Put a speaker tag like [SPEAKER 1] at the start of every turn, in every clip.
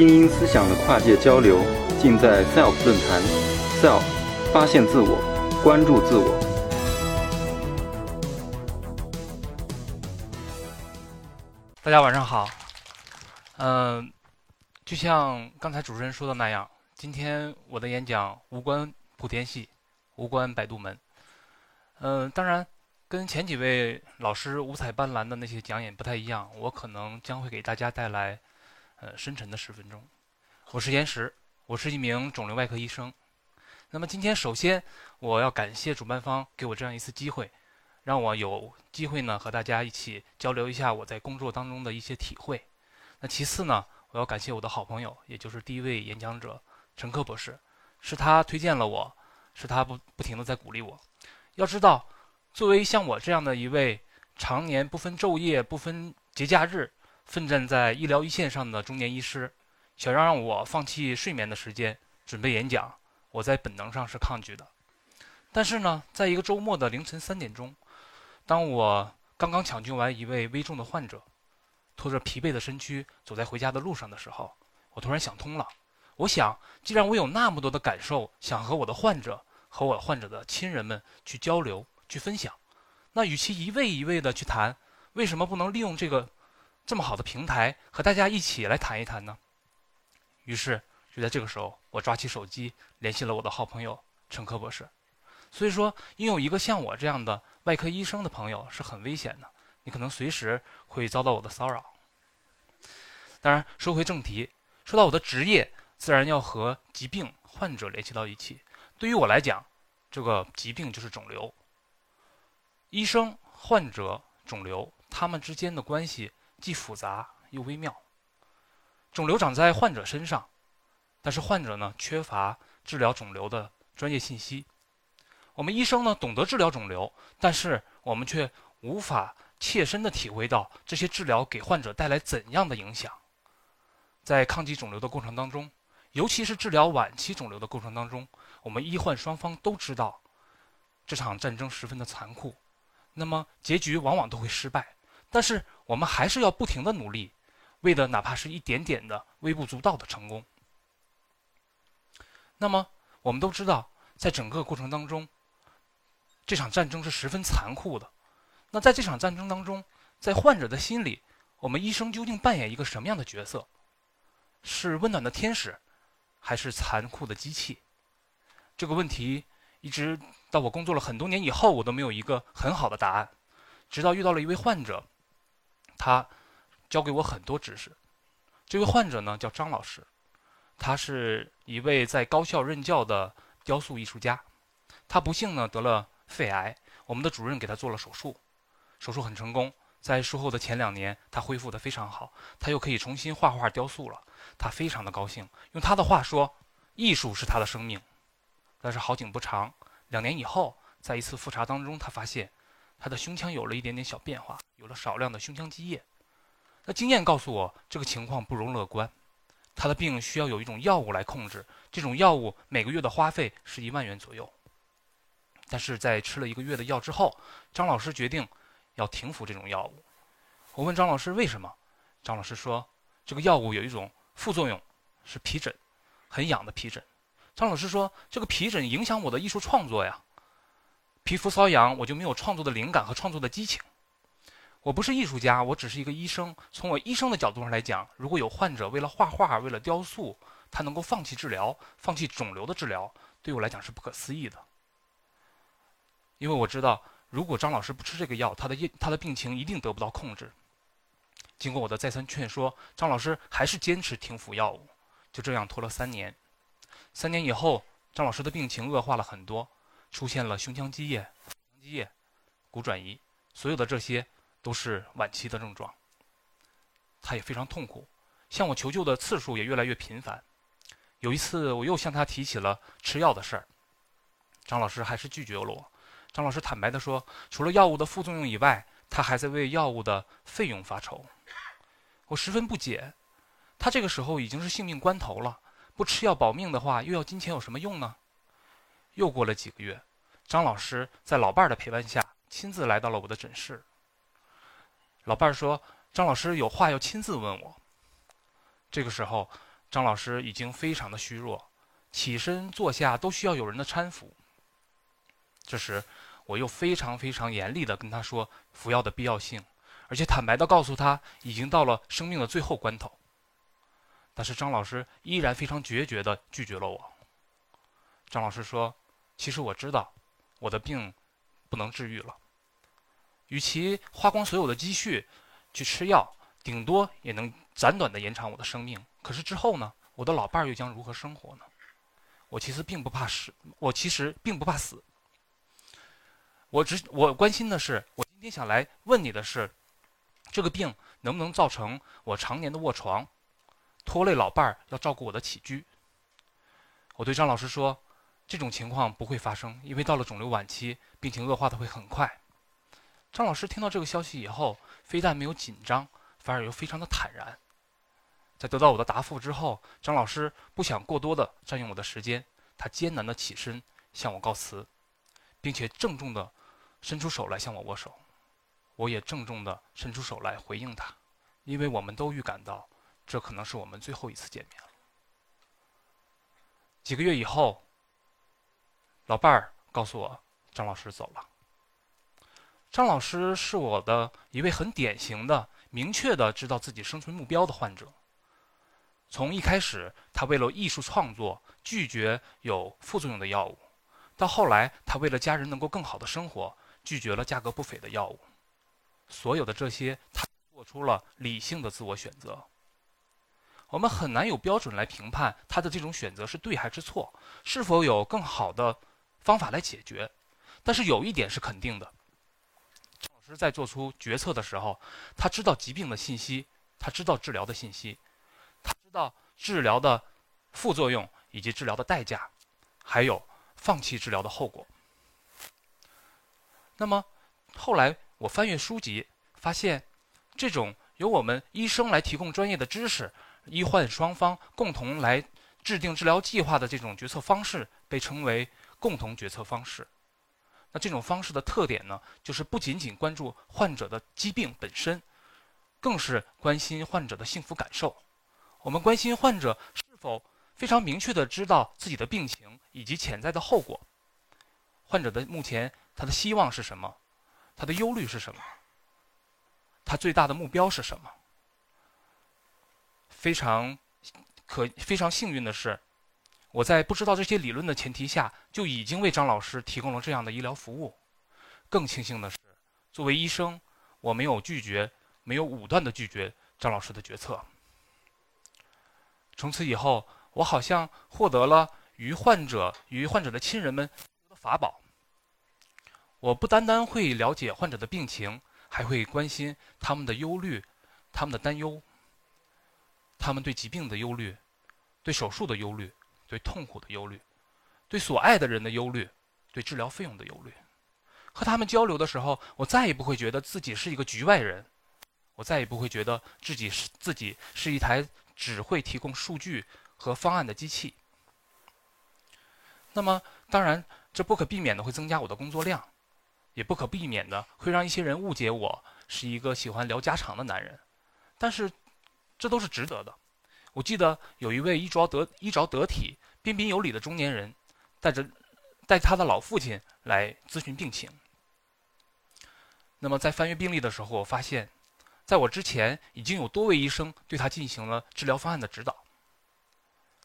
[SPEAKER 1] 精英思想的跨界交流，尽在 SELF 论坛。SELF，发现自我，关注自我。
[SPEAKER 2] 大家晚上好。嗯，就像刚才主持人说的那样，今天我的演讲无关莆田系，无关百度门。嗯，当然，跟前几位老师五彩斑斓的那些讲演不太一样，我可能将会给大家带来呃深沉的十分钟。我是岩石，我是一名肿瘤外科医生。那么今天首先我要感谢主办方给我这样一次机会。让我有机会呢和大家一起交流一下我在工作当中的一些体会。那其次呢，我要感谢我的好朋友，也就是第一位演讲者陈科博士，是他推荐了我，是他不不停的在鼓励我。要知道，作为像我这样的一位常年不分昼夜、不分节假日奋战在医疗一线上的中年医师，想让我放弃睡眠的时间准备演讲，我在本能上是抗拒的。但是呢，在一个周末的凌晨三点钟。当我刚刚抢救完一位危重的患者，拖着疲惫的身躯走在回家的路上的时候，我突然想通了。我想，既然我有那么多的感受，想和我的患者和我患者的亲人们去交流、去分享，那与其一位一位的去谈，为什么不能利用这个这么好的平台，和大家一起来谈一谈呢？于是，就在这个时候，我抓起手机联系了我的好朋友陈科博士。所以说，拥有一个像我这样的外科医生的朋友是很危险的，你可能随时会遭到我的骚扰。当然，说回正题，说到我的职业，自然要和疾病、患者联系到一起。对于我来讲，这个疾病就是肿瘤。医生、患者、肿瘤，他们之间的关系既复杂又微妙。肿瘤长在患者身上，但是患者呢，缺乏治疗肿瘤的专业信息。我们医生呢，懂得治疗肿瘤，但是我们却无法切身的体会到这些治疗给患者带来怎样的影响。在抗击肿瘤的过程当中，尤其是治疗晚期肿瘤的过程当中，我们医患双方都知道这场战争十分的残酷，那么结局往往都会失败。但是我们还是要不停的努力，为的哪怕是一点点的微不足道的成功。那么我们都知道，在整个过程当中，这场战争是十分残酷的。那在这场战争当中，在患者的心里，我们医生究竟扮演一个什么样的角色？是温暖的天使，还是残酷的机器？这个问题一直到我工作了很多年以后，我都没有一个很好的答案。直到遇到了一位患者，他教给我很多知识。这位患者呢叫张老师，他是一位在高校任教的雕塑艺术家。他不幸呢得了。肺癌，我们的主任给他做了手术，手术很成功。在术后的前两年，他恢复的非常好，他又可以重新画画雕塑了。他非常的高兴，用他的话说：“艺术是他的生命。”但是好景不长，两年以后，在一次复查当中，他发现他的胸腔有了一点点小变化，有了少量的胸腔积液。那经验告诉我，这个情况不容乐观，他的病需要有一种药物来控制。这种药物每个月的花费是一万元左右。但是在吃了一个月的药之后，张老师决定要停服这种药物。我问张老师为什么，张老师说这个药物有一种副作用，是皮疹，很痒的皮疹。张老师说这个皮疹影响我的艺术创作呀，皮肤瘙痒我就没有创作的灵感和创作的激情。我不是艺术家，我只是一个医生。从我医生的角度上来讲，如果有患者为了画画、为了雕塑，他能够放弃治疗、放弃肿瘤的治疗，对我来讲是不可思议的。因为我知道，如果张老师不吃这个药，他的他的病情一定得不到控制。经过我的再三劝说，张老师还是坚持停服药物，就这样拖了三年。三年以后，张老师的病情恶化了很多，出现了胸腔积液、积液、骨转移，所有的这些都是晚期的症状。他也非常痛苦，向我求救的次数也越来越频繁。有一次，我又向他提起了吃药的事儿，张老师还是拒绝了我。张老师坦白地说：“除了药物的副作用以外，他还在为药物的费用发愁。”我十分不解，他这个时候已经是性命关头了，不吃药保命的话，又要金钱有什么用呢？又过了几个月，张老师在老伴儿的陪伴下，亲自来到了我的诊室。老伴儿说：“张老师有话要亲自问我。”这个时候，张老师已经非常的虚弱，起身坐下都需要有人的搀扶。这时，我又非常非常严厉的跟他说服药的必要性，而且坦白的告诉他已经到了生命的最后关头。但是张老师依然非常决绝的拒绝了我。张老师说：“其实我知道，我的病不能治愈了。与其花光所有的积蓄去吃药，顶多也能暂短的延长我的生命。可是之后呢？我的老伴儿又将如何生活呢？我其实并不怕死，我其实并不怕死。我只我关心的是，我今天想来问你的是，这个病能不能造成我常年的卧床，拖累老伴儿要照顾我的起居？”我对张老师说。这种情况不会发生，因为到了肿瘤晚期，病情恶化的会很快。张老师听到这个消息以后，非但没有紧张，反而又非常的坦然。在得到我的答复之后，张老师不想过多的占用我的时间，他艰难的起身向我告辞，并且郑重的伸出手来向我握手。我也郑重的伸出手来回应他，因为我们都预感到，这可能是我们最后一次见面了。几个月以后。老伴儿告诉我，张老师走了。张老师是我的一位很典型的、明确的知道自己生存目标的患者。从一开始，他为了艺术创作拒绝有副作用的药物，到后来，他为了家人能够更好的生活，拒绝了价格不菲的药物。所有的这些，他做出了理性的自我选择。我们很难有标准来评判他的这种选择是对还是错，是否有更好的。方法来解决，但是有一点是肯定的：张老师在做出决策的时候，他知道疾病的信息，他知道治疗的信息，他知道治疗的副作用以及治疗的代价，还有放弃治疗的后果。那么后来我翻阅书籍，发现这种由我们医生来提供专业的知识，医患双方共同来制定治疗计划的这种决策方式，被称为。共同决策方式，那这种方式的特点呢，就是不仅仅关注患者的疾病本身，更是关心患者的幸福感受。我们关心患者是否非常明确的知道自己的病情以及潜在的后果。患者的目前他的希望是什么？他的忧虑是什么？他最大的目标是什么？非常可非常幸运的是。我在不知道这些理论的前提下，就已经为张老师提供了这样的医疗服务。更庆幸的是，作为医生，我没有拒绝，没有武断的拒绝张老师的决策。从此以后，我好像获得了与患者与患者的亲人们的法宝。我不单单会了解患者的病情，还会关心他们的忧虑、他们的担忧、他们对疾病的忧虑、对手术的忧虑。对痛苦的忧虑，对所爱的人的忧虑，对治疗费用的忧虑，和他们交流的时候，我再也不会觉得自己是一个局外人，我再也不会觉得自己是自己是一台只会提供数据和方案的机器。那么，当然，这不可避免的会增加我的工作量，也不可避免的会让一些人误解我是一个喜欢聊家常的男人，但是，这都是值得的。我记得有一位衣着得衣着得体、彬彬有礼的中年人，带着带他的老父亲来咨询病情。那么在翻阅病历的时候，我发现，在我之前已经有多位医生对他进行了治疗方案的指导。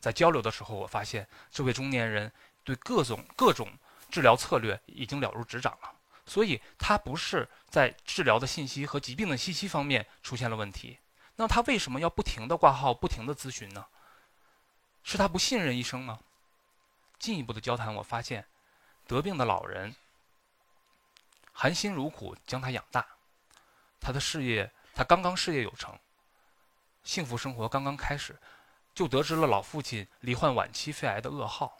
[SPEAKER 2] 在交流的时候，我发现这位中年人对各种各种治疗策略已经了如指掌了，所以他不是在治疗的信息和疾病的信息方面出现了问题。那他为什么要不停的挂号、不停的咨询呢？是他不信任医生吗？进一步的交谈，我发现，得病的老人含辛茹苦将他养大，他的事业，他刚刚事业有成，幸福生活刚刚开始，就得知了老父亲罹患晚期肺癌的噩耗，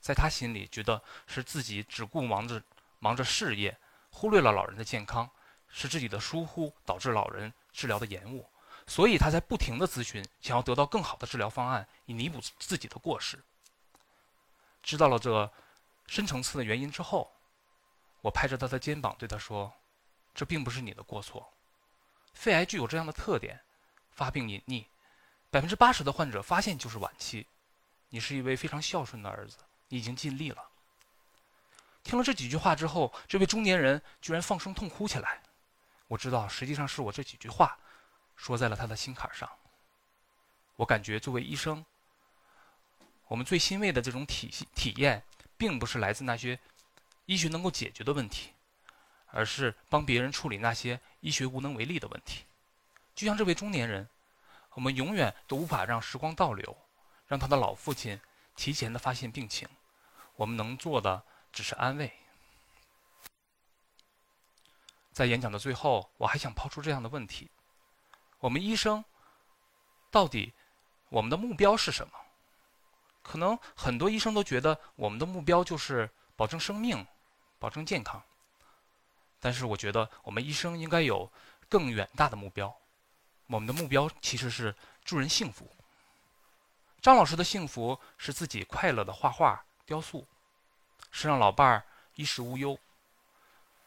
[SPEAKER 2] 在他心里觉得是自己只顾忙着忙着事业，忽略了老人的健康，是自己的疏忽导致老人治疗的延误。所以他在不停的咨询，想要得到更好的治疗方案，以弥补自己的过失。知道了这深层次的原因之后，我拍着他的肩膀对他说：“这并不是你的过错。肺癌具有这样的特点，发病隐匿，百分之八十的患者发现就是晚期。你是一位非常孝顺的儿子，你已经尽力了。听了这几句话之后，这位中年人居然放声痛哭起来。我知道，实际上是我这几句话说在了他的心坎上。我感觉作为医生，我们最欣慰的这种体体验，并不是来自那些医学能够解决的问题，而是帮别人处理那些医学无能为力的问题。就像这位中年人，我们永远都无法让时光倒流，让他的老父亲提前的发现病情。我们能做的只是安慰。在演讲的最后，我还想抛出这样的问题：我们医生到底我们的目标是什么？可能很多医生都觉得我们的目标就是保证生命、保证健康。但是我觉得我们医生应该有更远大的目标。我们的目标其实是助人幸福。张老师的幸福是自己快乐的画画、雕塑，是让老伴儿衣食无忧。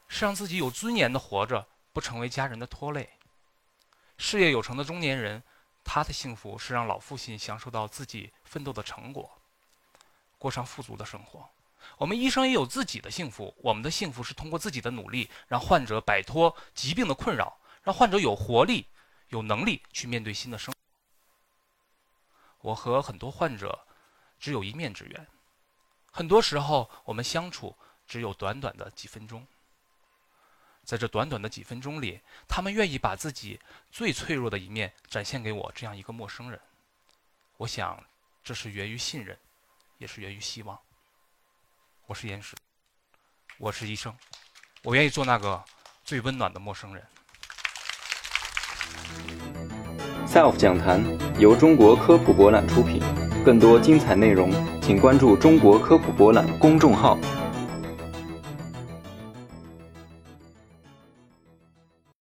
[SPEAKER 2] 是让自己有尊严的活着，不成为家人的拖累。事业有成的中年人，他的幸福是让老父亲享受到自己奋斗的成果，过上富足的生活。我们医生也有自己的幸福，我们的幸福是通过自己的努力，让患者摆脱疾病的困扰，让患者有活力、有能力去面对新的生活。我和很多患者只有一面之缘，很多时候我们相处只有短短的几分钟。在这短短的几分钟里，他们愿意把自己最脆弱的一面展现给我这样一个陌生人。我想，这是源于信任，也是源于希望。我是严石，我是医生，我愿意做那个最温暖的陌生人。
[SPEAKER 1] Self 讲坛由中国科普博览出品，更多精彩内容，请关注中国科普博览公众号。